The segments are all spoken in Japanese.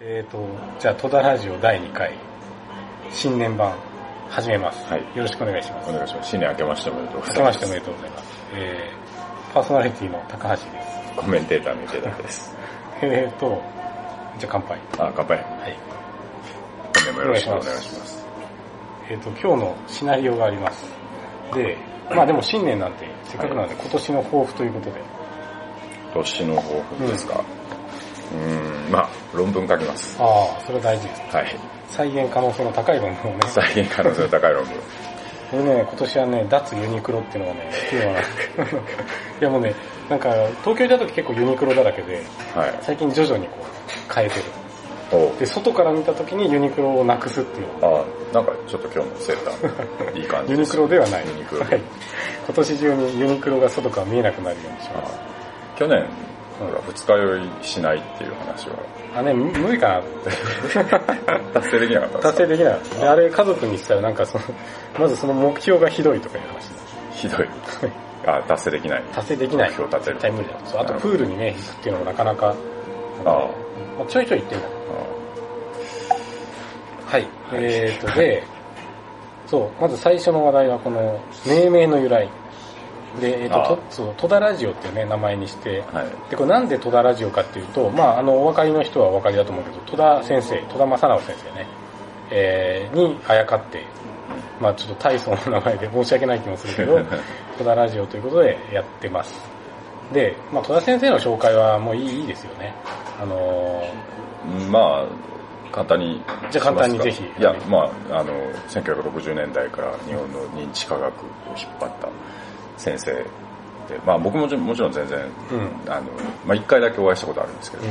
えっ、と、じゃあ、戸田ラジオ第2回、新年版、始めます。はいよろしくお願いします。お願いします。新年明けましておめでとうご明けまざいます。しておめでとうございます。えー、パーソナリティの高橋です。コメンテーターの池田です。えっ、と、じゃあ乾杯。あ、乾杯。はい。本年もよろしくお願いします。えっ、と、今日のシナリオがあります。で、まあでも新年なんて、せっかくなので、今年の抱負ということで、年の抱負ですか。うーん、まあ、論文書きます。ああ、それ大事です。はい。再現可能性の高い論文をね。再現可能性の高い論文。これね、今年はね、脱ユニクロっていうのがね、テーマなんですいやもうね、なんか、東京いた時結構ユニクロだらけで、はい。最近徐々にこう、変えてる。おで、外から見た時にユニクロをなくすっていう。あ、なんかちょっと今日のセーター、いい感じユニ。クロではない。ユニクロはい。今年中にユニクロが外から見えなくなるようにします。あ去年、ほら、二日酔いしないっていう話は、あ、ね、む無理かな って。達成できなかった達成できなかった。であれ家族にしたらなんかその、まずその目標がひどいとかいう話だ。ひどい。あ、達成できない。達成できない。目標立てる絶対無理だ。そうあとプールにね、行くっていうのもなかなか、ああまあちょいちょい行ってんだ。はい。えーと、で、そう、まず最初の話題はこの、命名の由来。で、えっ、ああと、とそう戸田ラジオっていうね、名前にして、はい。で、これなんで戸田ラジオかっていうと、まああの、お分かりの人はお分かりだと思うけど、戸田先生、戸田正直先生ね、えー、にあやかって、まあちょっと大層な名前で申し訳ない気もするけど、戸田ラジオということでやってます。で、まあ戸田先生の紹介はもういいいいですよね。あのーまあ、簡単に。じゃあ簡単にぜひいや、まあ、あの、1960年代から日本の認知科学を引っ張った先生で、まあ僕ももちろん全然、うん。あの、まあ一回だけお会いしたことあるんですけど、うん。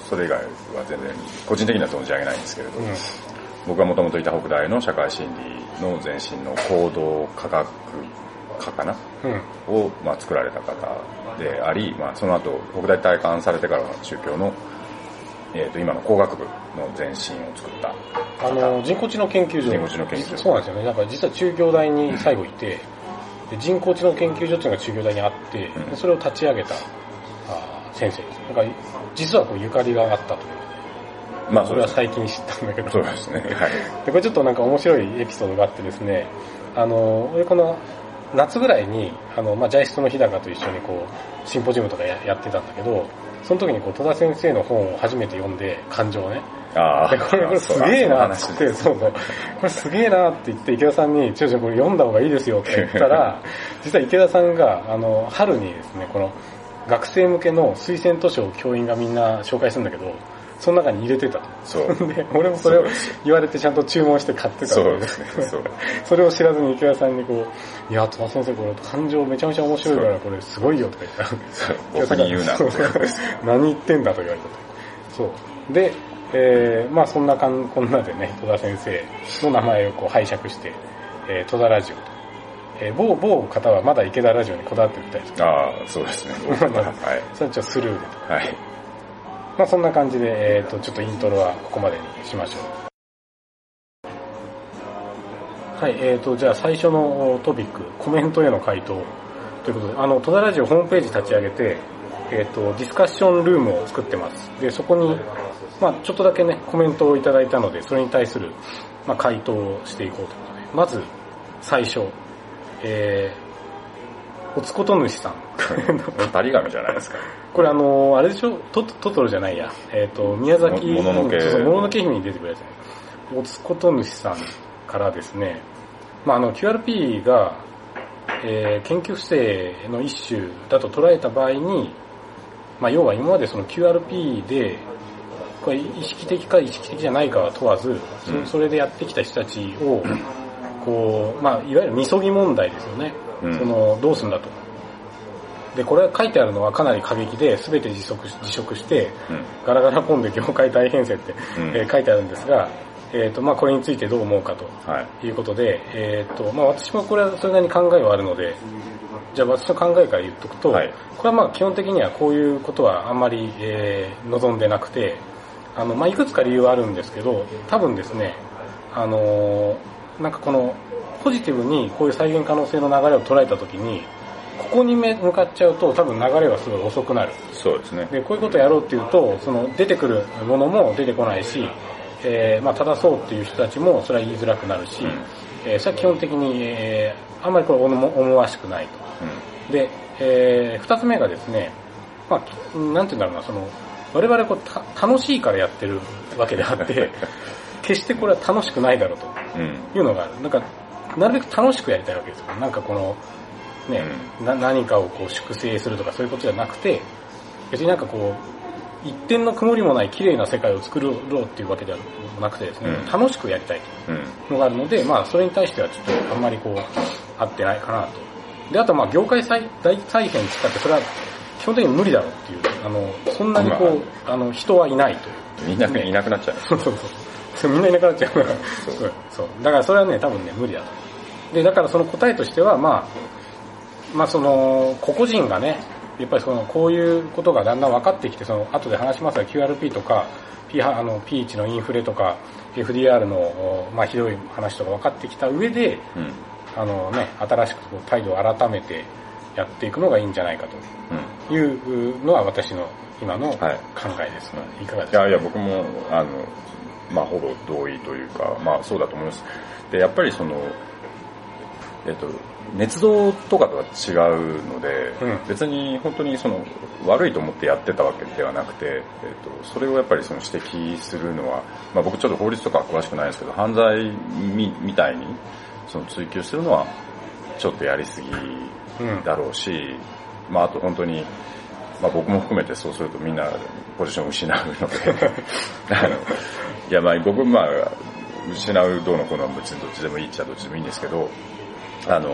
それ以外は全然、個人的には存じ上げないんですけれど、うん。僕がもともといた北大の社会心理の前身の行動科学科かな？うん。を、まあ、作られた方であり、まあ、その後、北大体感されてからは宗教の、えっ、と、今の工学部の前身を作った。あの、人工知能研究所。人工知能研究所そうなんですよね。なんか実は中京大に最後いて、で人工知能研究所っていうのが中京大にあって、うんでそれを立ち上げたあー先生です。なんか実はこうゆかりがあったという。まあ、それは最近知ったんだけど。そうですね。はい。で、これちょっとなんか面白いエピソードがあってですね、あの、俺この夏ぐらいに、あの、まあ、ジャイストの日高と一緒にこう、シンポジウムとかややってたんだけど、その時にこう、戸田先生の本を初めて読んで、感情をね。あで、これ、これすげえなって言って、そうそう。これすげえなって言って、池田さんに、ちょちょこれ読んだ方がいいですよって言ったら、実は池田さんが、あの、春にですね、この、学生向けの推薦図書を教員がみんな紹介するんだけど、その中に入れてたと。そう。で、俺もそれを言われてちゃんと注文して買ってたそうんでですね。そう。それを知らずに池田さんにこう、いや、戸田先生これ感情めちゃめちゃ面白いからこれすごいよとか言ったら、そう僕に言うな何言ってんだと言われたと。そう。で、えー、まあそんなかんこんなでね、戸田先生の名前をこう拝借して、えー、戸田ラジオと。えー、某、某方はまだ池田ラジオにこだわってるみたいです。ああ、そうですね。はい。それはちょっとスルーでと。はい。まあそんな感じで、えっ、と、ちょっとイントロはここまでにしましょう。はい、えっ、と、じゃあ最初のトピック、コメントへの回答ということで、あの、戸田ラジオホームページ立ち上げて、えっ、と、ディスカッションルームを作ってます。で、そこに、まあちょっとだけね、コメントをいただいたので、それに対する、まあ回答をしていこうということで、まず、最初、えー、おつこと主さん。タリガメじゃないですか。これあのーあれでしょ？トトトロじゃないや。えっ、と、宮崎、ももののけもののけ姫に出てくるやつね。おつこと主さんからですね、まああの、QRP が、えー研究不正の一種だと捉えた場合に、まあ要は今までその QRP で、これ意識的か意識的じゃないかは問わず、それでやってきた人たちを、こう、まあいわゆるみそぎ問題ですよね。うんその、どうすんだと。で、これ書いてあるのはかなり過激で、全て辞職し辞職して、うん。ガラガラポンで業界大編成って、うんえー書いてあるんですが、えっ、と、まあこれについてどう思うかとはい。いうことで、えっ、と、まあ私もこれはそれなりに考えはあるので、じゃあ私の考えから言っとくと、はいこれはまあ基本的にはこういうことはあんまり、えー望んでなくて、あの、まあいくつか理由はあるんですけど、多分ですね、あのーなんかこの、ポジティブにこういう再現可能性の流れを捉えたときに、ここに向かっちゃうと多分流れはすごい遅くなる。そうですね。で、こういうことやろうっていうと、その出てくるものも出てこないし、えー、まあ正そうっていう人たちもそれは言いづらくなるし、うんえーそれは基本的に、えーあんまりこれ思思わしくないと。うで、えー二つ目がですね、まあ、なんて言うんだろうな、その、我々こうた楽しいからやってるわけであって、決してこれは楽しくないだろうとん。うん。いうのがある。なんか、なるべく楽しくやりたいわけですよ。なんかこの、ね、な何かをこう粛清するとかそういうことじゃなくて、別になんかこう、一点の曇りもない綺麗な世界を作ろうっていうわけではなくてですね、うん楽しくやりたいと。うん。のがあるので、まあ、それに対してはちょっとあんまりこう、合ってないかなと。で、あとまあ、業界再大再編って言ったって、それは基本的に無理だろうっていう、あの、そんなにこう、あの、人はいないという。みんな、いなくなっちゃう。そうそう そう。みんないなくなっちゃうから。そう。そう。だからそれはね、多分ね、無理だと。で、だからその答えとしては、まあ、まあその、個々人がね、やっぱりその、こういうことがだんだん分かってきて、その、後で話しますが QRP とか、P はあの P1 のインフレとか、FDR の、まあひどい話とか分かってきた上で、うん。あのね、新しく態度を改めてやっていくのがいいんじゃないかうん。というのは私の今の考はいえです。い、かがですか？いやいや、僕も、あの、まあ、ほぼ同意というか、まあ、そうだと思います。で、やっぱりその、えっと、捏造とかとは違うので、うん別に本当にその、悪いと思ってやってたわけではなくて、えっと、それをやっぱりその指摘するのは、まあ僕ちょっと法律とかは詳しくないですけど、犯罪みみたいに、その追求するのは、ちょっとやりすぎうん。だろうし、まああと本当に、まあ僕も含めてそうするとみんなポジションを失うので、あの、いやまあ僕まあ、失うどうのこうのは別にどっちでもいいっちゃどっちでもいいんですけど、あの、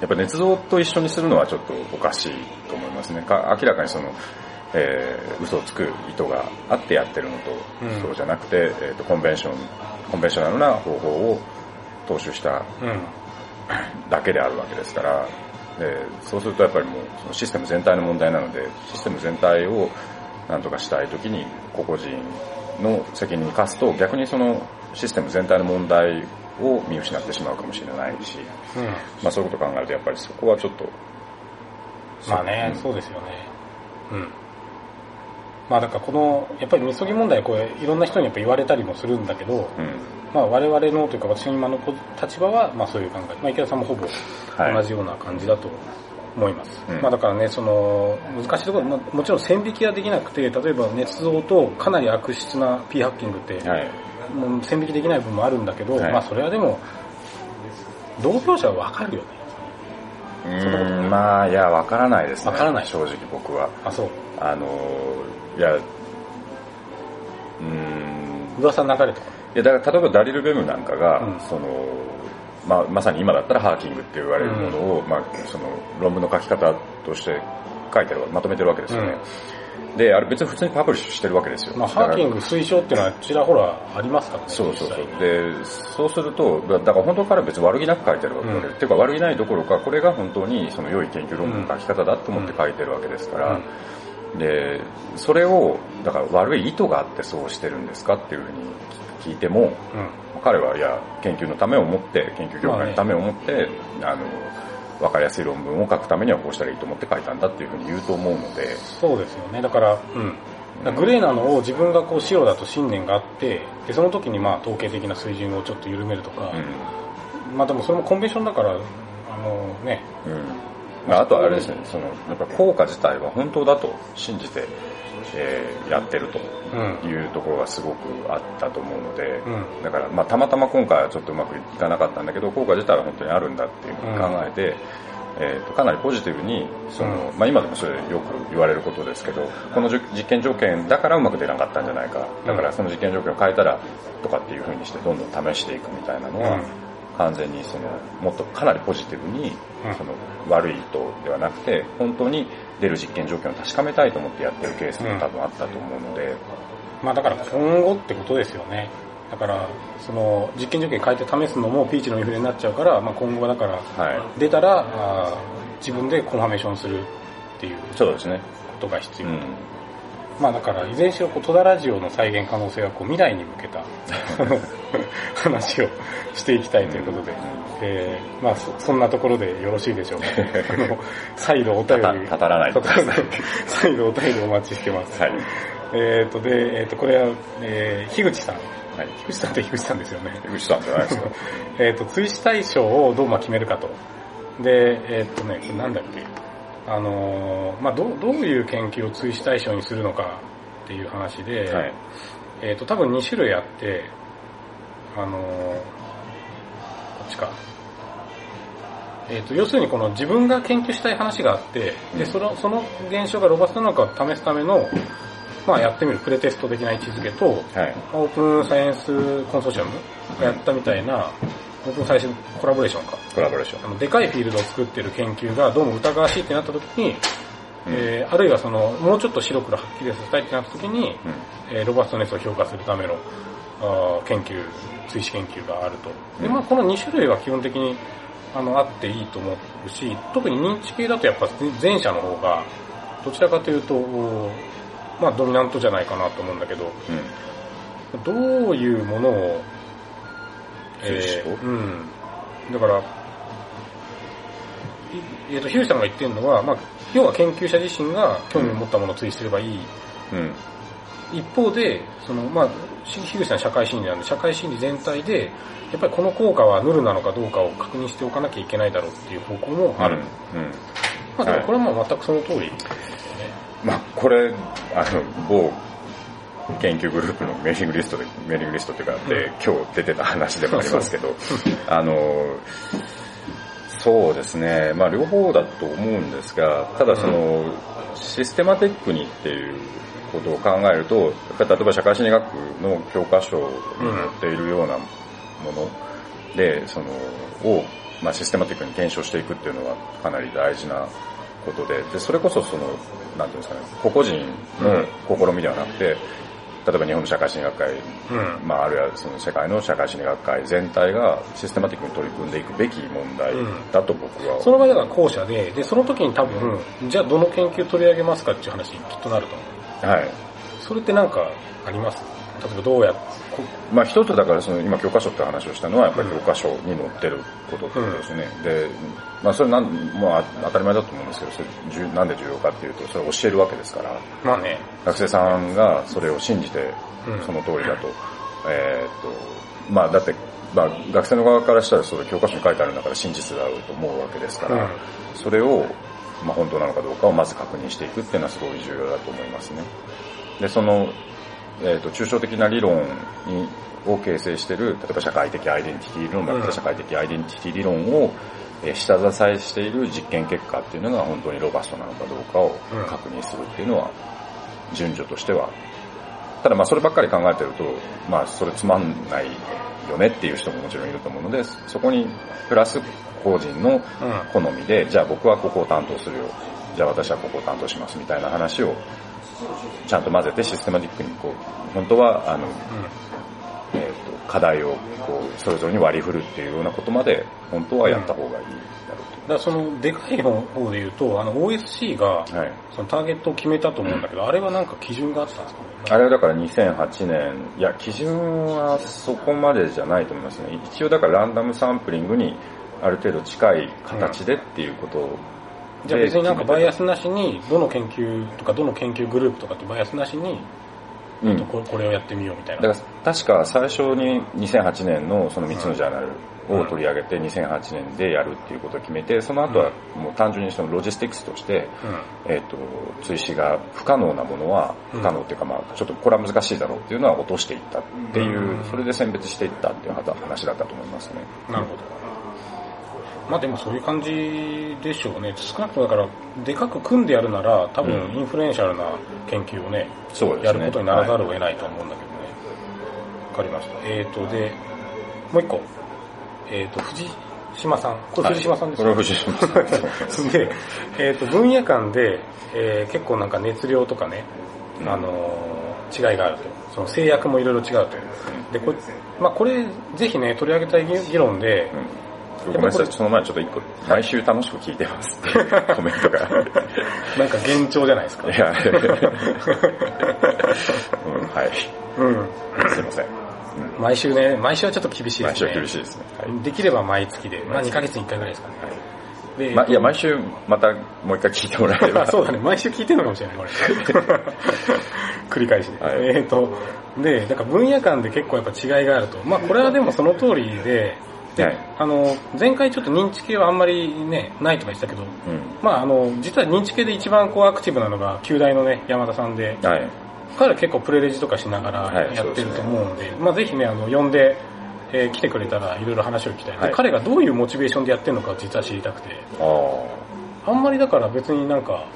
やっぱ捏造と一緒にするのはちょっとおかしいと思いますね。か明らかにその、えー嘘をつく意図があってやってるのと、うんそうじゃなくて、えーと、コンベンション、コンベンショナルな方法を踏襲したうん。だけであるわけですから、でそうするとやっぱりもうそのシステム全体の問題なので、システム全体をなんとかしたいときに個々人の責任に課すと逆にそのシステム全体の問題を見失ってしまうかもしれないし、うん。まあそういうことを考えるとやっぱりそこはちょっと、まあね、うんそうですよね。うん。まあだからこの、やっぱりみそぎ問題これいろんな人にやっぱ言われたりもするんだけど、うん。まあ我々のというか私の今の立場はまあそういう考え。まあ池田さんもほぼはい。同じような感じだと思います。うんまあだからね、その難しいところ、まあもちろん線引きはできなくて、例えば捏造とかなり悪質な P ハッキングって、はい。もう線引きできない部分もあるんだけど、はいまあそれはでも、同業者はわかるよね。うーん、まあいや、わからないですね。わからない正直僕は。あ、そう。あの、いや、うーん、噂の流れとか。いや、だから例えばダリル・ベムなんかが、うんその、まあ、まさに今だったらハーキングって言われるものを、まあ、その論文の書き方として書いてる、まとめてるわけですよね。で、あれ別に普通にパブリッシュしてるわけですよ。まあ、ハーキング推奨っていうのはちらほらありますからね。そうそうそう。で、そうすると、だだから本当から別に悪気なく書いてるわけで、うんっていうか悪気ないどころか、これが本当にその良い研究論文の書き方だと思って書いてるわけですから、で、それを、だから悪い意図があってそうしてるんですかっていうふうに聞いても、うん。うん。彼はいや、研究のためを思って、研究業界のためを思って、あの、わかりやすい論文を書くためにはこうしたらいいと思って書いたんだっていうふうに言うと思うので、そうですよね。だから、うん。グレーなのを自分がこう白だと信念があって、で、その時にまあ統計的な水準をちょっと緩めるとか、うん。まあでもそれもコンベンションだから、あのね、うん。まあ、あとはあれですね、その、やっぱ効果自体は本当だと信じて、えーやってるとうん。いうところがすごくあったと思うので、うん。だから、まあ、たまたま今回はちょっとうまくいかなかったんだけど、効果自体は本当にあるんだっていうふうに考えて、えーとかなりポジティブに、その、うまあ、今でもそれよく言われることですけど、この実験条件だからうまく出なかったんじゃないか、だからその実験条件を変えたらとかっていうふうにしてどんどん試していくみたいなのは、完全にその、もっとかなりポジティブに、うんその悪い意図ではなくて、本当に出る実験条件を確かめたいと思ってやってるケースも多分あったと思うので、まあだから今後ってことですよね。だから、その実験条件変えて試すのもピーチのインフレになっちゃうから、まあ今後はだから、はい。出たら、あー自分でコンファメーションするっていうそうですね。ことが必要。うん。まあだから、いずれにしろこう戸田ラジオの再現可能性はこう未来に向けた 話をしていきたいということで、えー、まあそそんなところでよろしいでしょうか。あの再度お便り。たたらない 再度お便りお待ちしてます。はい。えっ、と、で、えっ、と、これは、えー、樋口さん。はい。樋口さんって樋口さんですよね。樋口さんじゃないですか。えっと、追試対象をどうまあ決めるかと。で、えっ、とね、これなんだっけ。あのーまあどう、どういう研究を追試対象にするのかっていう話で、はい。えっ、と、多分2種類あって、あのーこっちか。えっ、と、要するにこの自分が研究したい話があって、で、うんその、その現象がロバストなのかを試すための、まあやってみるプレテスト的な位置づけと、はい。オープンサイエンスコンソーシアムがやったみたいな、オープンサイエンスコラボレーションか。コラボレーション。あの、でかいフィールドを作ってる研究がどうも疑わしいってなった時に、うんえーあるいはその、もうちょっと白黒はっきりさせたいってなった時に、うん。えーロバストネスを評価するためのあー研究、追試研究があると。で、まあこの2種類は基本的にあのあっていいと思うし、特に認知系だとやっぱ前者の方が、どちらかというと、おまあドミナントじゃないかなと思うんだけど、うん。どういうものを、追試とうん。だから、いえっ、と、ヒューさんが言ってるのは、まあ、要は研究者自身が興味を持ったものを追試すればいい。うん。一方で、その、まあ、しヒューさん社会心理なんで、社会心理全体で、やっぱりこの効果はヌルなのかどうかを確認しておかなきゃいけないだろうっていう方向もある。うん。まあ、でもこれはまあ全くその通りですよね。まあ、これ、あの、某研究グループのメーリングリストで、メーリングリストっていうか、で、今日出てた話でもありますけど、あの、そうですね、まあ両方だと思うんですが、ただその、システマテックにっていうことを考えると、例えば社会心理学の教科書に載っているようなもので、その、を、まあシステマティックに検証していくっていうのはかなり大事なことで、で、それこそその、なんていうんですかね、個々人の試みではなくて、例えば日本の社会心理学会うん。まあ、あるいはその世界の社会心理学会全体がシステマティックに取り組んでいくべき問題だと僕は、その場合だから後者で、で、その時に多分、じゃあどの研究取り上げますかっていう話にきっとなると思う。はい。それってなんかあります？例えばどうやまあ一つだからその今教科書って話をしたのはやっぱり教科書に載ってることってことですね。で、まあそれなん、もう当たり前だと思うんですけど、それ重なんで重要かっていうと、それを教えるわけですから、まあね。学生さんがそれを信じてうん。その通りだと、えーっと、まあだって、まあ学生の側からしたらそれ教科書に書いてあるんだから真実だろうと思うわけですから、うん。それを、まあ、本当なのかどうかをまず確認していくっていうのはすごい重要だと思いますね。で、その、えっ、と、抽象的な理論に、を形成している、例えば社会的アイデンティティ理論だったうん。ら社会的アイデンティティ理論を、えー下支えしている実験結果っていうのが本当にロバストなのかどうかをうん確認するっていうのは、順序としては。ただまあそればっかり考えてると、まあそれつまんないよねっていう人ももちろんいると思うので、そこにプラス個人のうん。好みで、じゃあ僕はここを担当するよ。じゃあ私はここを担当しますみたいな話をちゃんと混ぜてシステマティックにこう、本当はあの、課題をこうそれぞれに割り振るっていうようなことまで本当はやった方がいいだろだからその、でかい方方で言うと、あの OSC が、うと。はい。そのターゲットを決めたと思うんだけど、あれはなんか基準があったんですかね？あれはだから2008年、いや、基準はそこまでじゃないと思いますね。一応だからランダムサンプリングにある程度近い形でっていうことを、じゃあ別になんかバイアスなしに、どの研究とかどの研究グループとかってバイアスなしに、うんここれをやってみようみたいな。だから確か最初に2008年のその3つのジャーナルを取り上げて2008年でやるっていうことを決めて、その後はもう単純にそのロジスティクスとして、えっ、と、追試が不可能なものは、うん不可能っていうかまあ、ちょっとこれは難しいだろうっていうのは落としていったっていう、うんそれで選別していったっていう話だったと思いますね。うん。なるほど。まあでもそういう感じでしょうね。少なくともだから、でかく組んでやるなら、多分うんインフルエンシャルな研究をね、そうですね。やることにならざるをはい得ないと思うんだけどね。わ、かりました。えーと、で、もう一個。えーと、藤島さん。これ藤島さんですか、これは藤島さん。で、えっ、と、分野間で、えー結構なんか熱量とかね、うんあのー違いがあると。その制約もいろいろ違うと。で、これ、まあこれ、ぜひね、取り上げたい議議論で、ごめんなさい、その前ちょっと一個、毎週楽しく聞いてますって コメントが。なんか幻聴じゃないですか。いや、うん、はい。うん。すいません。毎週ね、毎週はちょっと厳しいで毎すね。週厳しいですね。はいできれば毎月で、まあ2ヶ月に1回ぐらいですかね。でま、いや、毎週またもう一回聞いてもらえれば。そうだね、毎週聞いてるのかもしれない、これ。繰り返しで。はいえっ、と、で、なんか分野間で結構やっぱ違いがあると。まあこれはでもその通りで、で、はいあの、前回ちょっと認知系はあんまりね、ないとか言ってたけど、うん。まああの、実は認知系で一番こうアクティブなのが、旧大のね、山田さんで、はい。彼は結構プレレジとかしながらはいやってると思うんで、まあぜひね、あの、呼んで、えー来てくれたらいろいろ話を聞きたい、ではい彼がどういうモチベーションでやってるのか実は知りたくて、ああんまりだから別になんか、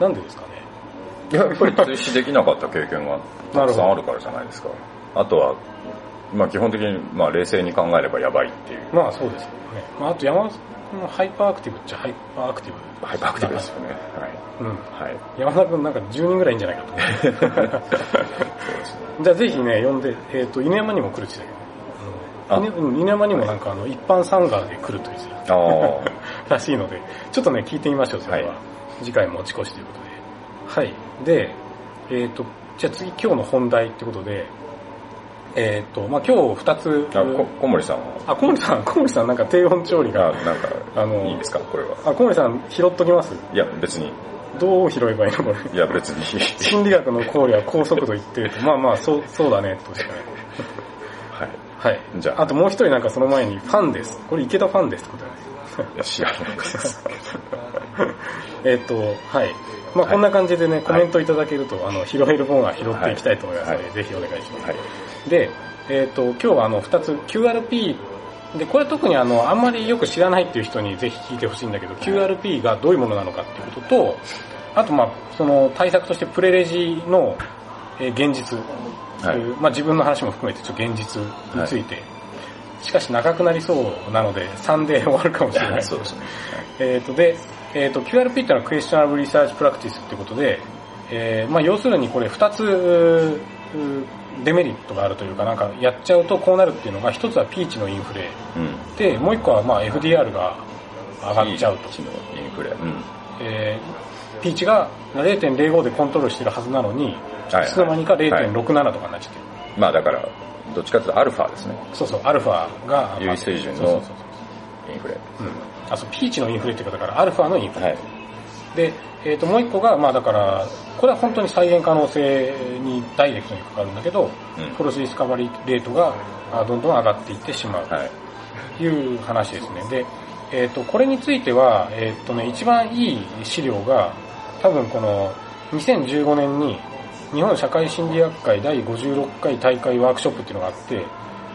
なんでですかね。あ。やっぱり追試できなかった経験がたくさんあるからじゃないですか。あとは、まあ基本的に、まあ冷静に考えればやばいっていう。まあそうですよね。まああと山田君の hyperactive っちゃ hyperactive。hyperactive ですよね。うん。はい。はい。山田君なんか10人ぐらいいいんじゃないかと。そうですね。じゃあぜひね、呼んで、えっ、と、犬山にも来るって言ってたけど、あ犬山にもなんかあの、一般サンガーで来ると言ってた。あ らしいので、ちょっとね、聞いてみましょう、それは。はい次回持ち越しということで。はい。で、えっ、と、じゃあ次今日の本題ってことで、えっ、と、まあ今日二つ、あ。あ、こ小森さんは、あ、小森さん、小森さんなんか低温調理あ、が、なんか、あのいいですか、これは。あ、小森さん拾っときます？いや、別に。どう拾えばいいのこれ？いや、別に。心理学の考慮は高速度言ってると、まあまあ、そう、そうだね、としかね。はい。はい。じゃああともう一人なんかその前に、ファンです。これ池田ファンですってことだね。いや、知らなかったです。えっと、はい。まあはいこんな感じでね、コメントいただけると、あの、拾えるものは拾っていきたいと思いますので、はいぜひお願いします。はい。で、えっ、と、今日はあの、二つ、QRP、で、これ特にあの、あんまりよく知らないっていう人にぜひ聞いてほしいんだけど、QRP がどういうものなのかっていうことと、あとまあ、その対策としてプレレジの、えー現実、はい。まあ自分の話も含めてちょっと現実について、しかし長くなりそうなので、3で終わるかもしれない。そうですね。えっ、と、で、えっ、と、QRP っていうのは questionable research practice ってことで、えーまあ要するにこれ2つ、うーデメリットがあるというか、なんかやっちゃうとこうなるっていうのが、一つはピーチのインフレ。うん。で、もう一個はまあ FDR が上がっちゃうと。ピーチのインフレ。うん。えーピーチが0.05でコントロールしてるはずなのに、はいいつの間にか0.67とかになっちゃってる。まあだから、どっちかというとアルファですね。そうそう、アルファが。優位水準のインフレ。うん。あ、そう、ピーチのインフレっていうか、だからアルファのインフレ。はい。で、えっ、と、もう一個が、まあだから、これは本当に再現可能性にダイレクトにかかるんだけど、うんフォルスディスカバリーレートがあどんどん上がっていってしまうはい。という話ですね。で、えっ、と、これについては、えっ、とね、一番いい資料が、多分この2015年に日本社会心理学会第56回大会ワークショップっていうのがあって、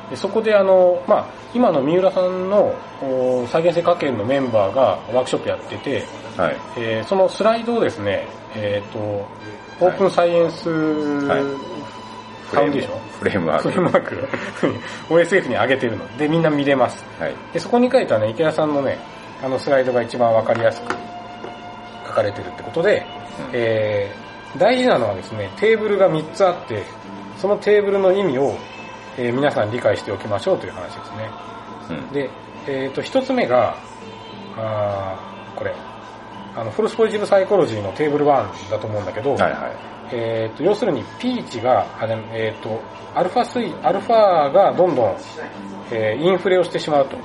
でそこであの、まあ、今の三浦さんのお再現性科研のメンバーがワークショップやってて、はい。えーそのスライドをですね、えっ、と、オープンサイエンス、はいファウンデーション？フレームワーク。フレームワーク OSF に上げてるのでみんな見れます。はい。で、そこに書いたね、池田さんのね、あのスライドが一番わかりやすく書かれてるってことで、うんえー大事なのはですね、テーブルが3つあって、そのテーブルの意味を、えー皆さん理解しておきましょうという話ですね。うん。で、えっ、と、一つ目が、あーこれ、あの、フォルスポジティブサイコロジーのテーブル1だと思うんだけど、はいはい。えっ、と、要するに、ピーチが、えっ、と、アルファ水、アルファがどんどん、えーインフレをしてしまうと。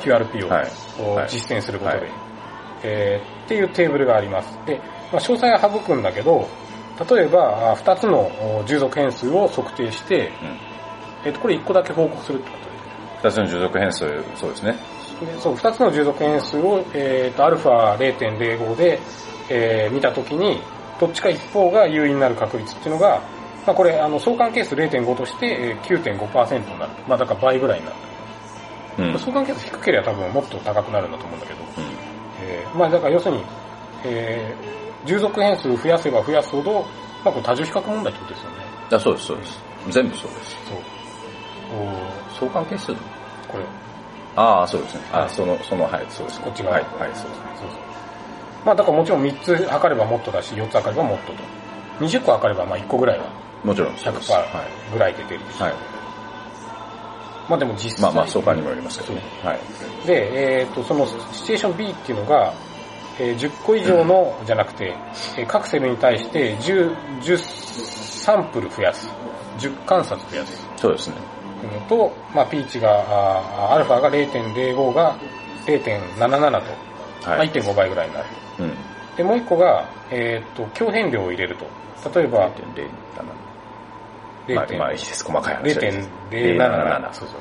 QRP を、はい実践することで、はいえーっていうテーブルがあります。で、まあ、詳細は省くんだけど、例えば、あ2つのお従属変数を測定して、うん。えっ、と、これ1個だけ報告するってことで二つの従属変数、そうですね。でそう、二つの従属変数を、えっ、と、アルファ0.05で、えー見たときに、どっちか一方が優位になる確率っていうのが、まあこれ、あの、相関係数0.5として、えー9.5%になる。まあだから倍ぐらいになる。うん。相関係数低ければ多分もっと高くなるんだと思うんだけど、うえーまあだから要するに、えー従属変数増やせば増やすほど、まあこれ多重比較問題ってことですよね。ん。あそうです、そうです。全部そうです。そう。お相関係数これ、ああ、そうですね。あはいその、その、はい、そうです。こっち側はい、はい、そうですね。そうそう。まあだからもちろん3つ測ればもっとだし、4つ測ればもっとと。20個測ればまあ1個ぐらいはもちろんそうです。100%はぐらいで出るし。い。はい。まあでも実際。まあまあ、相場にもよりますけどね。はい。で、えっ、と、そのシチュエーション B っていうのが、えー10個以上の、じゃなくて、えー各セルに対して10、10サンプル増やす。10観察増やす。そうですね。っていうのと、まあ、ピーチが、アルファが0.05が0.77と、まあ、はい。1.5倍ぐらいになると。うん。で、もう一個が、えっ、と、強変量を入れると。例えば、0.07。まあ、0.07まあいいです。細かい話です。0.077。そうそう。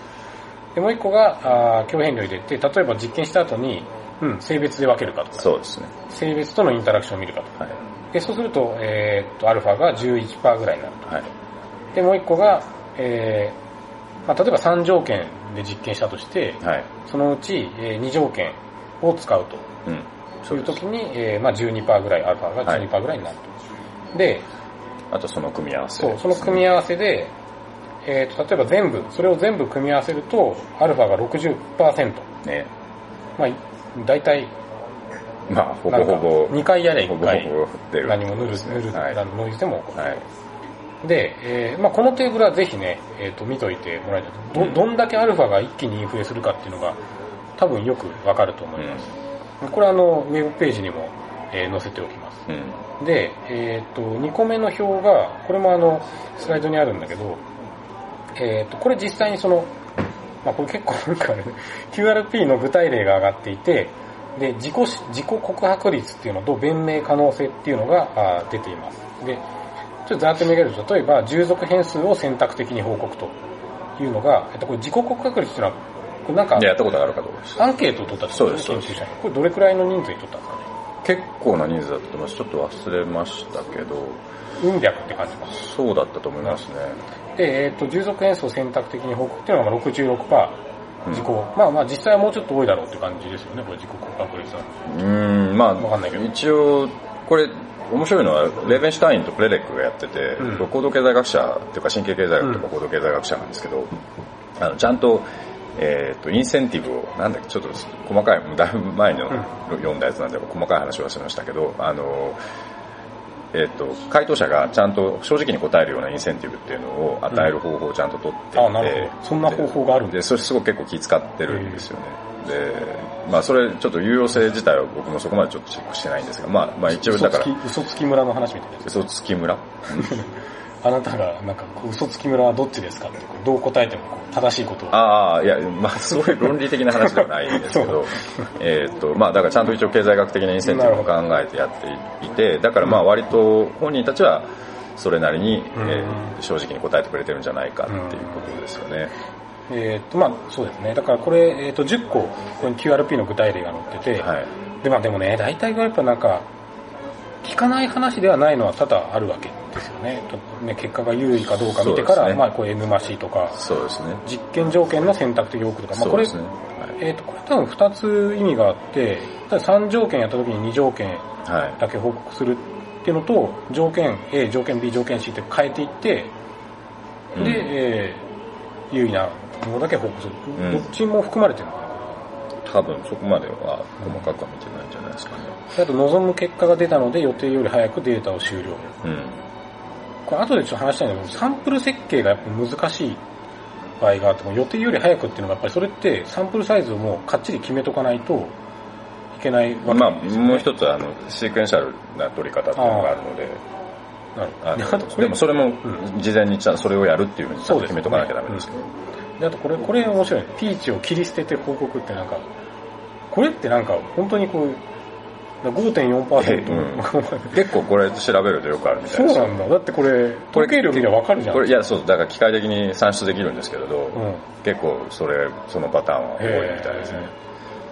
で、もう一個が、あー強変量入れて、例えば実験した後に、うん、性別で分けるかとか、そうですね。性別とのインタラクションを見るかとか。はい。で、そうすると、えーっと、アルファが11%ぐらいになるはい。と。で、もう一個が、えー、まあ、例えば3条件で実験したとして、はい。そのうち、え2条件を使うと。うん。そういう時に、えーまあ、12%ぐらい、アルファが12%ぐらいになると。で、あとその組み合わせ。そう、その組み合わせで、えーと、例えば全部、それを全部組み合わせると、アルファが60%。ね。まあ、大体、まあ、ほぼほぼ。2回やれ1ほぼほ回。何も塗る、塗る、はい。ノイズでも起こる。はい。で、えーまあ、このテーブルはぜひね、えー、と見といてもらいたいど、うんどんだけアルファが一気にインフレするかっていうのが多分よくわかると思います。これはあの、ウェブページにも、えー載せておきます。うん。で、えっ、と、2個目の表が、これもあの、スライドにあるんだけど、えっ、と、これ実際にその、まあこれ結構なんかね、QRP の具体例が上がっていて、で、自己し、自己告白率っていうのと弁明可能性っていうのが出ています。で、ちょっとざーっと見ると、例えば、従属変数を選択的に報告というのが、えっと、これ自己告白率っていうのは、これなんかで、、やったことがあるかどうかです。アンケートを取ったんそうです研究者に。これどれくらいの人数に取ったんですかね結構な人数だったと思います。ちょっと忘れましたけど、運百って感じます。そうだったと思いますね。で、えっ、と、従属変数を選択的に報告っていうのが66%うん自己、まあまあ実際はもうちょっと多いだろうって感じですよね、これ自己告白率は。うーん、まあ、わかんないけど一応、これ、面白いのは、レーベンシュタインとプレレックがやってて、うん高度経済学者っていうか神経経済学とか高度経済学者なんですけど、あの、ちゃんと、えっ、と、インセンティブを、なんだっけ、ちょっと細かい、だいぶ前の読んだやつなんで、細かい話はしましたけど、あの、えっ、と、回答者がちゃんと正直に答えるようなインセンティブっていうのを与える方法をちゃんと取っていて、あなるほど。そんな方法があるんで。それすごく結構気使ってるんですよね。で、まあそれちょっと有用性自体は僕もそこまでちょっとチェックしてないんですが、まあまあ一応だから嘘つき、、村の話みたいな。嘘つき村？あなたが、なんか、嘘つき村はどっちですかって、どう答えても正しいことを。ああ、いや、まあそういう論理的な話ではないんですけど、えーっと、まあだからちゃんと一応経済学的なインセンティブを考えてやっていて、だからまあ割と本人たちはそれなりに、うんえー正直に答えてくれてるんじゃないかっていうことですよね。えっ、と、まあそうですね。だからこれ、えっ、と、10個、ここに QRP の具体例が載ってて、はい。で、まあでもね、大体がやっぱなんか、聞かない話ではないのは多々あるわけですよね。とね結果が優位かどうか見てから、ねまあこう N マシとか、そうですね。実験条件の選択的多くとか、まあこれ、そうですね。えっ、と、これ多分2つ意味があって、3条件やった時に2条件はい。はい。だけ報告するっていうのと、条件 A、条件 B、条件 C って変えていって、うんで、えー優位なものだけ報告する。うんどっちも含まれてるのかな？多分そこまでは細かくは見てないんじゃないですかね。であと望む結果が出たので予定より早くデータを終了。うん。これ後でちょっと話したいんだけど、サンプル設計がやっぱ難しい場合があっても、予定より早くっていうのがやっぱりそれってサンプルサイズをもうかっちり決めとかないといけないわまあ、けですよね。もう一つは、あの、シークエンシャルな取り方っていうのがあるので、あのでもそれもうん事前にちゃんとそれをやるっていうふうに決めとかなきゃダメですけど。で、あとこれ、これ面白いね。ピーチを切り捨てて報告ってなんか、これってなんか本当にこう、5.4%、うん結構これ調べるとよくあるみたそいうですよなんだ。だってこれ、統計量見りゃわかるじゃん。これ、いや、そう、だから機械的に算出できるんですけれど、うん。結構それ、そのパターンは多いみたいですね。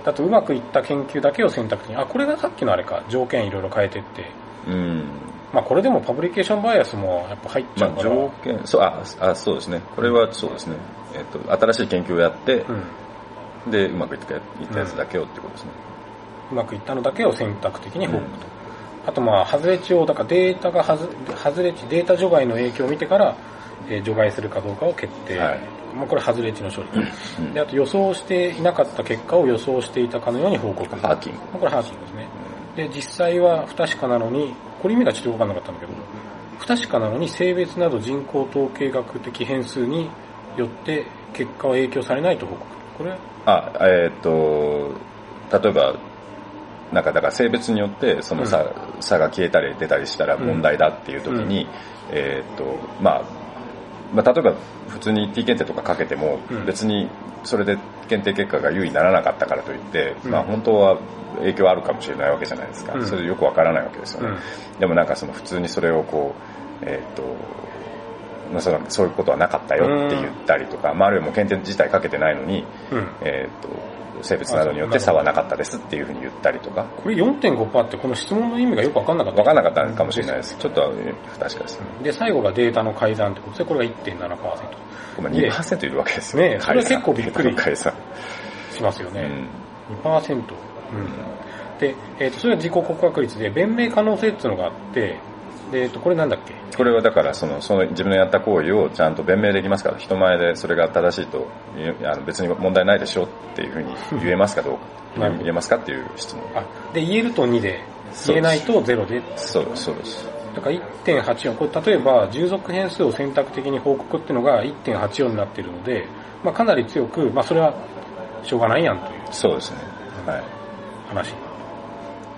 だとうまくいった研究だけを選択的に、あ、これがさっきのあれか、条件いろいろ変えてって、うん。まあこれでもパブリケーションバイアスもやっぱ入っちゃまあ、うから、条件、そう、あ、あそうですね。これはそうですね。えっと、新しい研究をやって、うん、で、うまくいったいったやつだけをってことですね。うまくいったのだけを選択的に報告と。あとまあ、外れ値を、だからデータが外外れ値、データ除外の影響を見てから、えー除外するかどうかを決定。はいまあこれ外れ値の処理。うんで、あと予想していなかった結果を予想していたかのように報告。ハーキング。まあこれハーキングですね。で、実際は不確かなのに、これ意味がちょっとわかんなかったんだけど、不確かなのに性別など人口統計学的変数によって結果は影響されないと報告。これ？あ、えーっと、例えば、なんかだから性別によってその差,、差が消えたり出たりしたら問題だっていう時に、えーっと、まあ、まあ、例えば普通に T 検定とかかけてもうん。別にそれで検定結果が有意にならなかったからといって、うん。まあ本当は影響あるかもしれないわけじゃないですか。うん。それでよくわからないわけですよね。うん。でもなんかその普通にそれをこう、えーっと、まあそのそういうことはなかったよって言ったりとか、まああるいはもう検定自体かけてないのに、うん。えーっと、性別などによって差はなかったですっていうふうに言ったりとか、これ4.5%ってこの質問の意味がよくわかんなかった。わかんなかったかもしれないです。ちょっとえー不確かですね。で、最後がデータの改ざんってことで、これが1.7%まあで2%いるわけですよねえそれは結構びっくり。しますよね。うん。2%。うん。で、えっ、と、それは自己告白率で、弁明可能性っていうのがあって、で、えっ、と、これなんだっけ？これはだからそのその自分のやった行為をちゃんと弁明できますから人前でそれが正しいとあの別に問題ないでしょっていうふうに 言えますかどうか。なるほど。言えますかっていう質問。あ、で、言えると2で、言えないと0で、そうです。そうです。だから1.84、これ例えば従属変数を選択的に報告っていうのが1.84になっているので、まあかなり強く、まあそれはしょうがないやんというそうですね。はい。話。だ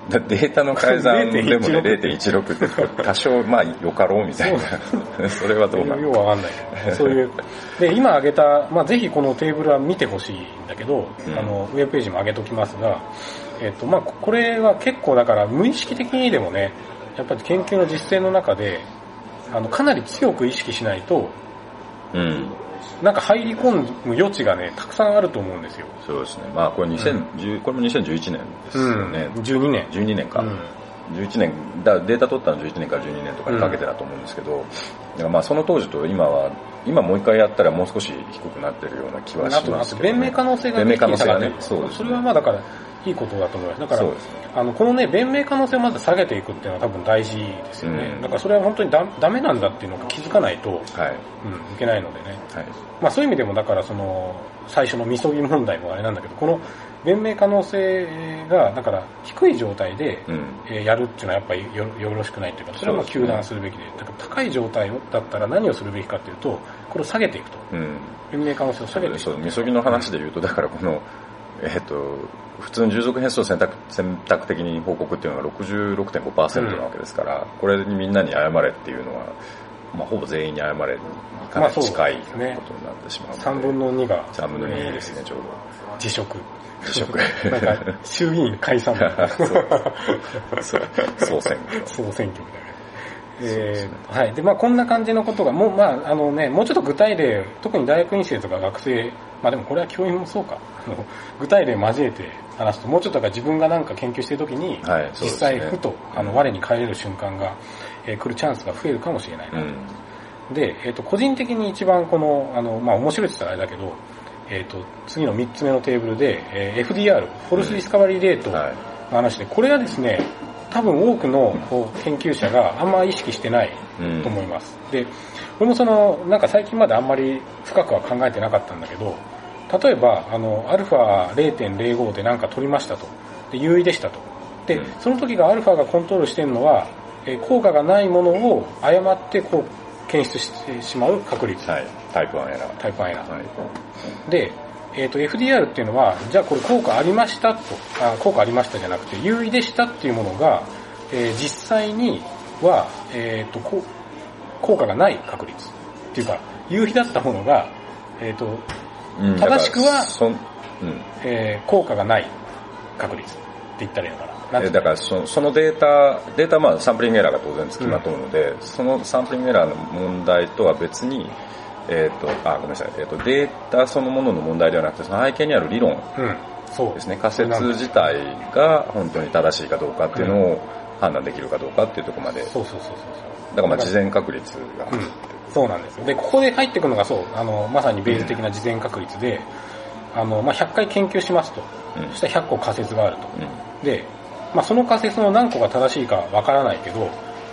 データの改ざんでもね0.16 0.16って多少まあよかろうみたいな。そ れはどうなのようわかんない。けど。そういう。で、今挙げた、まあぜひこのテーブルは見てほしいんだけど、うん。あの、ウェブページも上げときますが、えっと、まあこれは結構だから無意識的にでもね、やっぱり研究の実践の中で、あの、かなり強く意識しないと、うんなんか入り込む余地がね、たくさんあると思うんですよ。そうですね。まあこれ2010、これも2011年ですよね、12年。12年か、うん11年だデータ取ったの11年から12年とかにかけてだと思うんですけど、だからまあその当時と今は今もう一回やったらもう少し低くなってるような気はあしますけど、ね、弁明可能性が弁明可能性がねそうですね。それはまあだから、いいことだと思います。だからあの、このね、弁明可能性をまず下げていくっていうのは多分大事ですよね。うん。だからそれは本当にダダメなんだっていうのが気づかないと、はい。うん、いけないのでね。はい。まあそういう意味でもだからその、最初のみそぎ問題もあれなんだけど、この弁明可能性が、だから低い状態で、うん。えーやるっていうのはやっぱりよよろしくないというか、それは糾弾するべきで、だから高い状態だったら何をするべきかというと、これを下げていくと。うん。弁明可能性を下げていく。そうみそぎの話で言うとだからこのえっ、と普通の従属変数を選択選択的に報告っていうのが66.5%なわけですから、これにみんなに謝れっていうのは、まあ、ほぼ全員に謝れにかなり近いまあことになってしまうので、3分の2が、3分の2ですね、ちょうど。辞職。辞職。なんか、衆議院解散 そう総選挙。総選挙みたいな。えーはい。で、まあこんな感じのことが、もう、まああのね、もうちょっと具体例、特に大学院生とか学生、まあでもこれは教員もそうか。あの具体例交えて話すと、もうちょっとだから自分がなんか研究してる時に、はいそう実際ふと、あの、我に返れる瞬間が、えー来るチャンスが増えるかもしれないな。うん。で、えっ、と、個人的に一番この、あの、まあ、面白いって言ったらあれだけど、えっ、と、次の3つ目のテーブルで、えー FDR、フォルスディスカバリーレートのはい。話で、これはですね、多分多くの研究者があんま意識してないうんと思います。で、俺もその、なんか最近まであんまり深くは考えてなかったんだけど、例えば、あの、アルファ0.05でなんか取りましたと。で、優位でしたと。でうん、その時がアルファがコントロールしてるのは、えー効果がないものを誤ってこう、検出してしまう確率。はい。タイプ1エラー。タイプ1エラー。はい。で、えっ、と、FDR っていうのは、じゃあこれ効果ありましたと、あ効果ありましたじゃなくて、優位でしたっていうものが、えー実際には、えっ、と効果がない確率。っていうか、有利だったものが、えっ、と、うん正しくはだからそんうん。えー効果がない確率って言ったらいいのかな。えだからそそのデータ、データはまあサンプリングエラーが当然つきまとうので、そのサンプリングエラーの問題とは別に、えっ、と、あ、ごめんなさい、えっ、と、データそのものの問題ではなくて、その背景にある理論ですね、仮説自体が本当に正しいかどうかっていうのを判断できるかどうかっていうところまで、だかそうそうそうそう。そう。らまあ事前確率が、うん、そうなんですよ。で、ここで入ってくるのがそう、あの、まさにベース的な事前確率で、あの、まあ、100回研究しますと。うん。そしたら100個仮説があると。うん。で、まあ、その仮説の何個が正しいかわからないけど、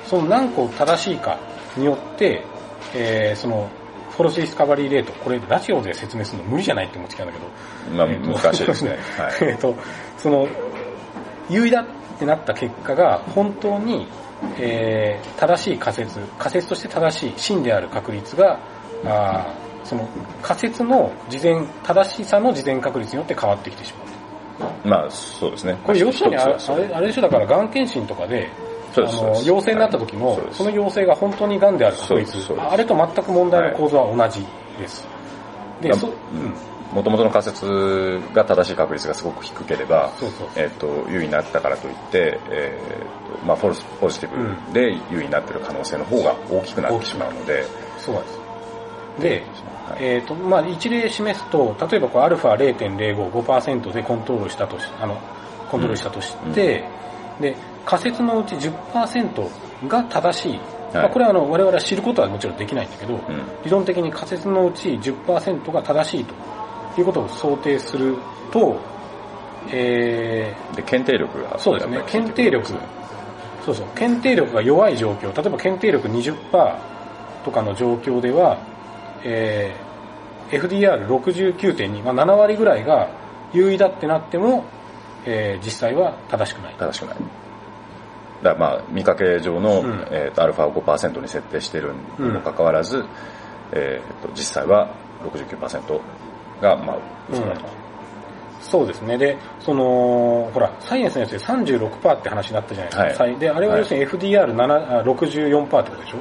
その何個正しいかによって、えー、その、フォルスディスカバリーレート、これラジオで説明するの無理じゃないって思ってきたんだけど、まあえーと難しいですね。はい。えっと、その、有意だってなった結果が本当に、えー正しい仮説、仮説として正しい真である確率が、あーその仮説の事前、正しさの事前確率によって変わってきてしまう。まあ、そうですね。これ要するにあれあれでしょ？だからがん検診とかで、あそうですそうです。の陽性になった時のその陽性が本当にがんである確率あれと全く問題の構造は同じです。で、そ、うん。もともとの仮説が正しい確率がすごく低ければ、そうそうえっと優位になったからといって、えっとまあ、フォルスポジティブで優位になっている可能性の方が大きくなってしまうので、そうなんです。で、はい。えっ、と、まあ、一例示すと、例えばこう、アルファ0.05、5%でコントロールしたとし、あの、コントロールしたとして、で、仮説のうち10%が正しい。まあ、これはあの、我々は知ることはもちろんできないんだけど、うん。理論的に仮説のうち10%が正しいということを想定すると、えで検定力がー、そうですね。検定力、そうそう、検定力が弱い状況、例えば検定力20%とかの状況では、えー、FDR69.2、まあ、7割ぐらいが優位だってなっても、えー実際は正しくない。正しくない。だまあ見かけ上の、うんえーとアルファを5%に設定しているにもかかわらず、えーと実際は69%がまあ嘘だと。そうですね。で、その、ほら、サイエンスのやつで36%って話になったじゃないですか。はいで、あれは要するに FDR7 あ64%ってことでしょ？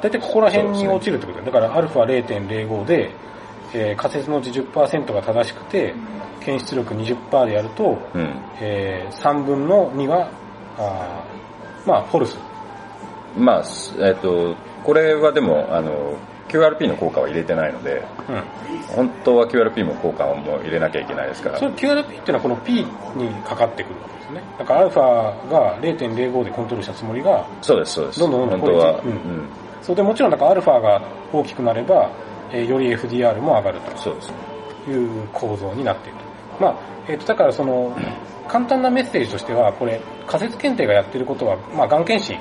大体ここら辺に落ちるってことだよ。だから、アルファ0.05で、えー仮説のうち10%が正しくて、検出力20%でやると、うん。えー3分の2は、あーまあ、フォルス。まあ、すえっ、と、これはでも、あの、QRP の効果は入れてないので、うん。本当は QRP も効果をもう入れなきゃいけないですからそ。れ QRP っていうのはこの P にかかってくるわけですね。だから、アルファが0.05でコントロールしたつもりが、そうです、そうです。どんどんどんどん本当は、ううんそうで、もちろんなんかアルファが大きくなれば、えーより FDR も上がる。という構造になっていると。まあ、えっ、と、だからその、簡単なメッセージとしては、これ、仮説検定がやってることは、まあ、がん検診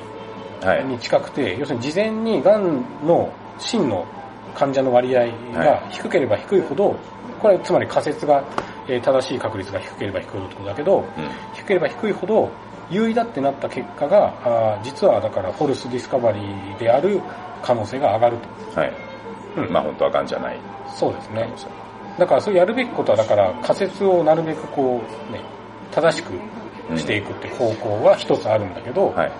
はい。に近くて、要するに事前にがんの真の患者の割合が低ければ低いほど、これはつまり仮説が、えー正しい確率が低ければ低いほどだけど、うん。低ければ低いほど優位だってなった結果が、あー実はだからフォルスディスカバリーである可能性が上がると。はい。うんまあ本当は癌じゃないそうですね。だからそうやるべきことは、だから仮説をなるべくこう、ね、正しくしていくって方向は一つあるんだけど、はい。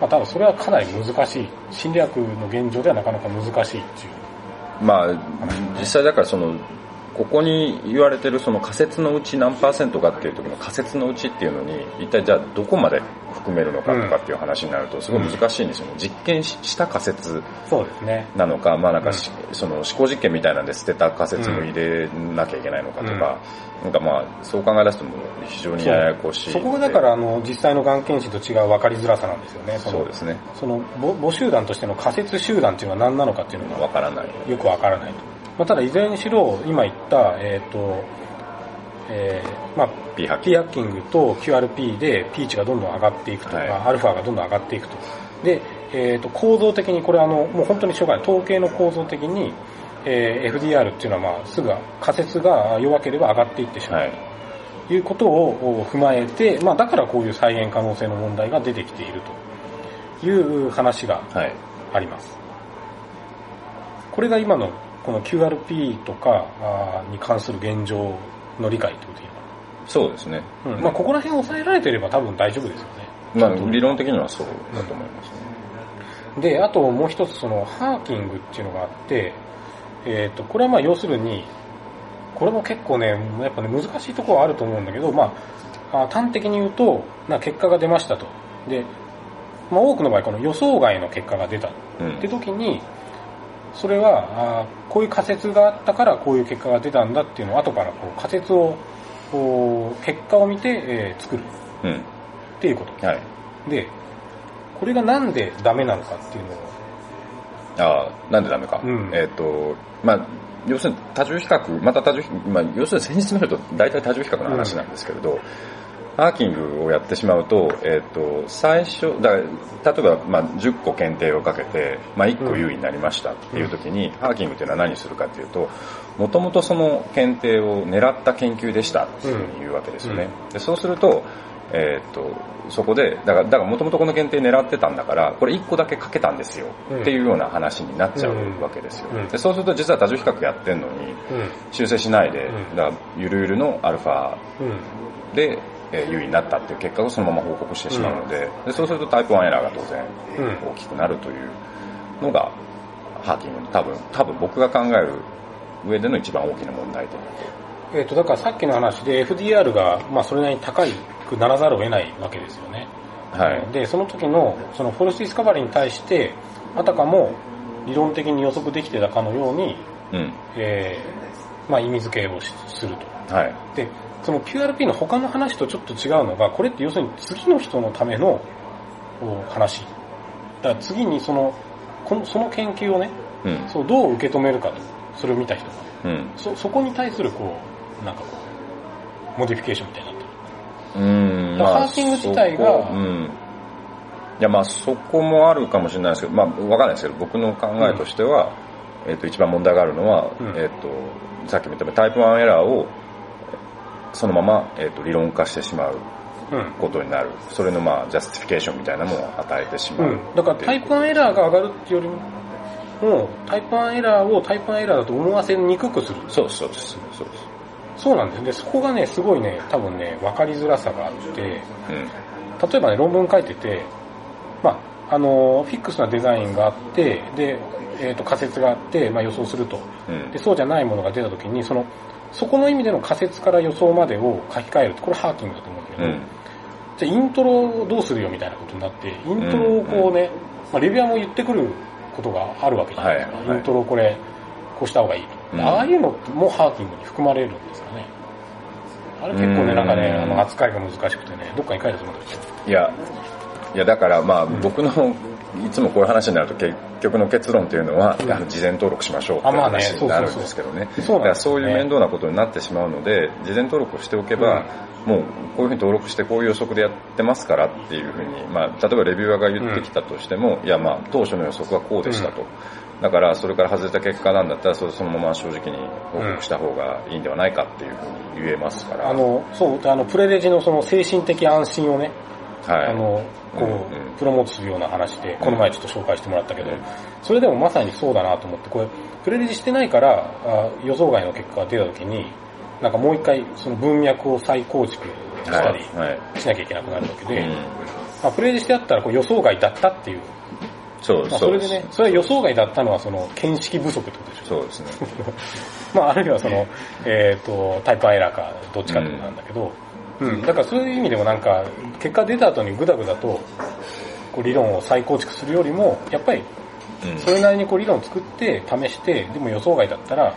まあただそれはかなり難しい。心理学の現状ではなかなか難しいっていう。まあ、実際だからその、ここに言われてるその仮説のうち何パーセントかっていう時の仮説のうちっていうのに、一体じゃあどこまで含めるのかとかっていう話になるとすごい難しいんですよね。実験した仮説。なのか、まあなんかし、その思考実験みたいなんで捨てた仮説も入れなきゃいけないのかとか、なんかまあ、そう考え出すともう非常にややこしい。そこがだか、らあの実際のがん検診と違う分かりづらさなんですよね。そうですね。その母母集団としての仮説集団っていうのは何なのかっていうのがわからない。よくわからないと。まあ、ただいずれにしろ、今言った、えっ、と、えーまあ、P ハッキ P ハッキングと QRP で P 値がどんどん上がっていくとか、はいアルファがどんどん上がっていくと。で、えっ、と、構造的に、これあの、もう本当にしょうがない。統計の構造的に、えー FDR っていうのはまあ、すぐ仮説が弱ければ上がっていってしまう。はい。ということを踏まえて、まあ、だからこういう再現可能性の問題が出てきているという話がはい。あります。これが今のこの QRP とかに関する現状の理解ってことでいいのかそうですね。な、うんまあ、ここら辺抑えられてれば多分大丈夫ですよね。まあ、理論的にはそうだと思いますね。で、あともう一つそのハーキングっていうのがあって、えっ、と、これはまあ要するに、これも結構ね、やっぱね難しいところはあると思うんだけど、まあ、あ端的に言うと、な結果が出ましたと。で、まあ多くの場合この予想外の結果が出たうんって時に、それは、あーこういう仮説があったからこういう結果が出たんだっていうのを後からこう仮説を、こう結果を見て、えー作るうん。っていうこと。はい。で、これがなんでダメなのかっていうのを、ああ、なんでダメか。うんえっ、と、まあ、要するに多重比較、また多重比較、まあ、要するに先日の人と大体多重比較の話なんですけれど、ハーキングをやってしまうと、えっ、と、最初、だ例えば、まあ、10個検定をかけて、まあ、1個優位になりましたっていう時に、ハーキングっていうのは何するかっていうと、もともとその検定を狙った研究でしたっていうふうに言うわけですよね。でそうすると、えーっと、そこで、だから、だからもともとこの限定狙ってたんだから、これ1個だけかけたんですよ、うんっていうような話になっちゃうわけですよ。うんでそうすると実は多重比較やってんのに、うん。修正しないで、うんだからゆるゆるのアルファうん。で、えー有意になったっていう結果をそのまま報告してしまうので,、でそうするとタイプ1エラーが当然うん大きくなるというのが、 HARKing の多分、多分僕が考える上での一番大きな問題点だと。えっ、と、だからさっきの話で FDR が、まあそれなりに高くならざるを得ないわけですよね。はい。で、その時の、その false discovery に対して、あたかも理論的に予測できてたかのように、うん。えーまあ意味付けをしすると。はい。で、その QRP の他の話とちょっと違うのが、これって要するに次の人のための話。だから次にその、このその研究をね、うん。そうどう受け止めるかと。それを見た人が。うん。そ、そこに対するこう、なんかこう、 modification みたいになってる。うん。 HARKing 自体がそこうん。いや、まあそこもあるかもしれないですけど、まあわかんないですけど、僕の考えとしては、えっ、と、一番問題があるのは、うんえっ、と、さっきも言ったタイプ1エラーを、そのまま、えっ、と、理論化してしまううん。ことになる。それのまあ、 justification みたいなものを与えてしまう。うん。だからタイプ1エラーが上がるっていうよりも、タイプ1エラーをタイプ1エラーだと思わせにくくする。そうそうです。そうです。そうなんですよ。で、そこがね、すごいね、多分ね、分かりづらさがあって、うん。例えばね、論文書いてて、まあ、あの、フィックスなデザインがあって、で、えっ、と、仮説があって、まあ予想すると。うんで、。そうじゃないものが出た時に、その、そこの意味での仮説から予想までを書き換えると、これハーキングだと思うんだけど、うん。じゃあイントロをどうするよみたいなことになって、イントロをこうね、まあ、レビュアーも言ってくることがあるわけじゃないですか。はいはいイントロこれ、こうした方がいいと。うんああいうのもハーキングに含まれるんですかね。あれ結構ね、うんなんかね、あの、扱いが難しくてね、どっかに書いてたと思うんですよ。いや、いやだからまあ僕の、いつもこういう話になると結局の結論っていうのは、うん。あの事前登録しましょうってあまあね話になるんですけどね。そうそうそう。だからそういうね面倒なことになってしまうので、事前登録をしておけば、もうこういうふうに登録してこういう予測でやってますからっていうふうに、まあ例えばレビューアーが言ってきたとしても、いやまあ当初の予測はこうでしたと。だからそれから外れた結果なんだったらそれそのまま正直に報告した方がいいんではないかっていうふうに言えますから。あの、そう、あの、プレレジのその精神的安心をね、はい、あの、こう、うんうん。プロモートするような話で、この前ちょっと紹介してもらったけど、うん。それでもまさにそうだなと思って、これ、プレレジしてないから、あ予想外の結果が出た時に、なんかもう一回その文脈を再構築したりはい。はい。しなきゃいけなくなるわけで、うん。まあ、プレレジしてあったらこう予想外だったっていう、そう、まあ、それでね、それは予想外だったのはその見識不足ってことでしょ。そうですね。まあ、あるいはその、えっ、と、タイプアイラーか、どっちかってことなんだけど、うん、だからそういう意味でもなんか、結果出た後にグダグダと、こう理論を再構築するよりも、やっぱり、うん。それなりにこう理論を作って、試して、でも予想外だったら、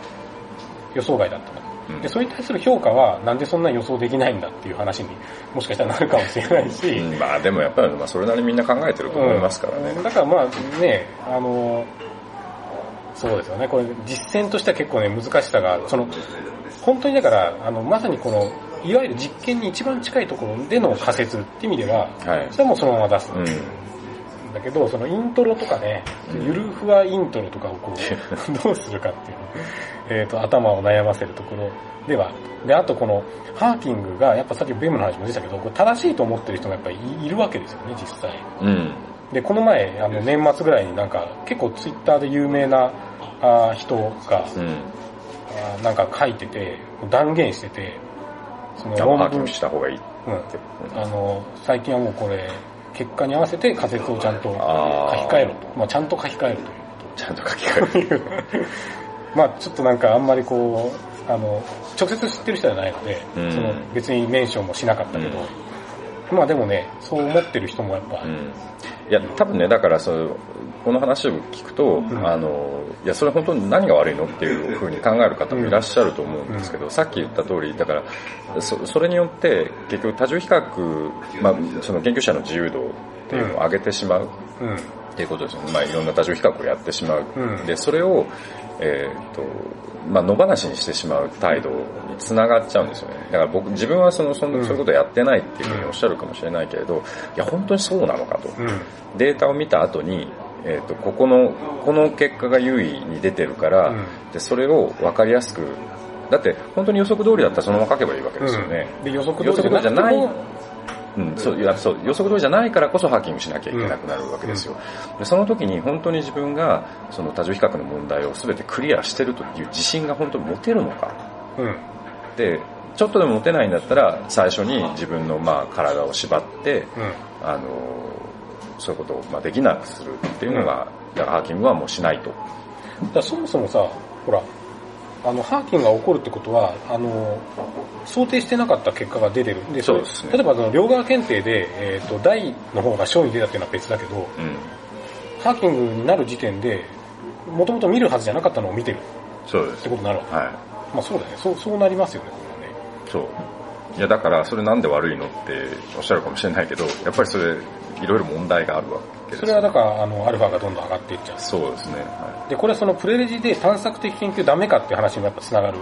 予想外だったと。うん。で、それに対する評価は、なんでそんな予想できないんだっていう話にもしかしたらなるかもしれないし、うん。まあでもやっぱりまあそれなりにみんな考えてると思いますからね。うん。だからまあね、あの、そうですよね、これ実践としては結構ね、難しさが、その、本当にだから、あの、まさにこの、いわゆる実験に一番近いところでの仮説って意味では、はいそれはもうそのまま出す。うん。だけど、そのイントロとかね、ゆるふわイントロとかをこう、どうするかっていう、えっ、と、頭を悩ませるところでは。で、あとこの、ハーキングが、やっぱさっきベムの話も出たけど、これ正しいと思ってる人がやっぱりいいるわけですよね、実際。うん。で、この前、あの、年末ぐらいになんか、結構ツイッターで有名なあー人が、うん。あーなんか書いてて、断言してて、そのした方がいい。うん、あの、最近はもうこれ、結果に合わせて仮説をちゃんと書き換えろと。まあ、ちゃんと書き換えるというちゃんと書き換える。まあちょっとなんかあんまりこう、あの、直接知ってる人じゃないので、うんその別にメンションもしなかったけど、まあでもね、そう思ってる人もやっぱ、うん。いや、多分ね、だからそう、この話を聞くと、んあの、いや、それ本当に何が悪いのっていうふうに考える方もいらっしゃると思うんですけど、さっき言った通り、だから、そそれによって、結局多重比較、まあ、その研究者の自由度っていうのを上げてしまう。うん、っていうことですよね。まあいろんな多重比較をやってしまう。うんで、それを、えーっと、まあ野放しにしてしまう態度につながっちゃうんですよね。だから僕、自分はその、そのうんそういうことやってないっていうふうにおっしゃるかもしれないけれど、いや本当にそうなのかと。うん、データを見た後に、えーっと、ここの、この結果が優位に出てるから、うんで、それを分かりやすく、だって本当に予測通りだったらそのまま書けばいいわけですよね。うんで予測通りじゃないもうん、そういやそう予測通りじゃないからこそハッキングしなきゃいけなくなるわけですよ、でその時に本当に自分がその多重比較の問題を全てクリアしてるという自信が本当に持てるのかうん。でちょっとでも持てないんだったら最初に自分のまあ体を縛ってうん。あのそういうことをまあできなくするっていうのが、だからハーキングはもうしないとだそもそもさ、ほら、あの、ハーキングが起こるってことは、あの、想定してなかった結果が出てる。で、そうですね例えばその両側検定で、えっ、と、大の方が小に出たっていうのは別だけど、うんハーキングになる時点で、もともと見るはずじゃなかったのを見てるっそうですてことになるわけ。はいまあそうだね。そう、そうなりますよね、これはね。そう。いや、だから、それなんで悪いのっておっしゃるかもしれないけど、やっぱりそれ、いろいろ問題があるわけですそれはだから、あの、アルファがどんどん上がっていっちゃう。そうですね。はで、これはそのプレレジで探索的研究ダメかっていう話にもやっぱ繋がる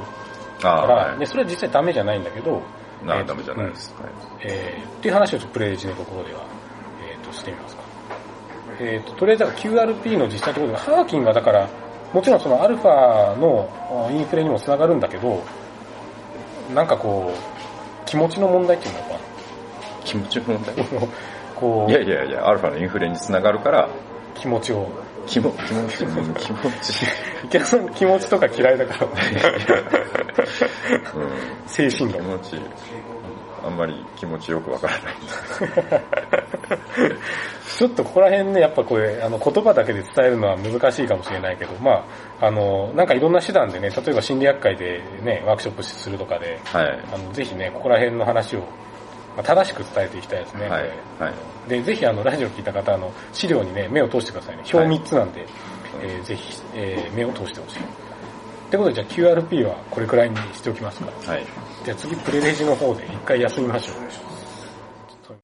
から、はいで、それは実際ダメじゃないんだけど、えーなダメじゃないです。はいえーっていう話をちょっとプレイジのところでは、えー、としてみますか。えー、ととりあえず QRP の実際のところでハーキングはだから、もちろんそのアルファのあインフレにもつながるんだけど、なんかこう、気持ちの問題っていうのか。気持ちの問題？な。こう、いやいやいや、アルファのインフレにつながるから、気持ちを。気も気持ち、うん気持ち、池田さん気持ちとか嫌いだから、うん、精神論。気持ち、あんまり気持ちよくわからない。ちょっとここら辺ね、やっぱこれ、あの、言葉だけで伝えるのは難しいかもしれないけど、まあ、あの、なんかいろんな手段でね、例えば心理学会でね、ワークショップするとかで、はい。あの、ぜひね、ここら辺の話を、まあ、正しく伝えていきたいですね。はい。はい。で、ぜひあの、ラジオ聞いた方、あの、資料にね、目を通してくださいね。表3つなんで、えーぜひ、えー目を通してほしい。ってことで、じゃあ QRP はこれくらいにしておきますか。はい。じゃあ次、プレレジの方で一回休みましょう。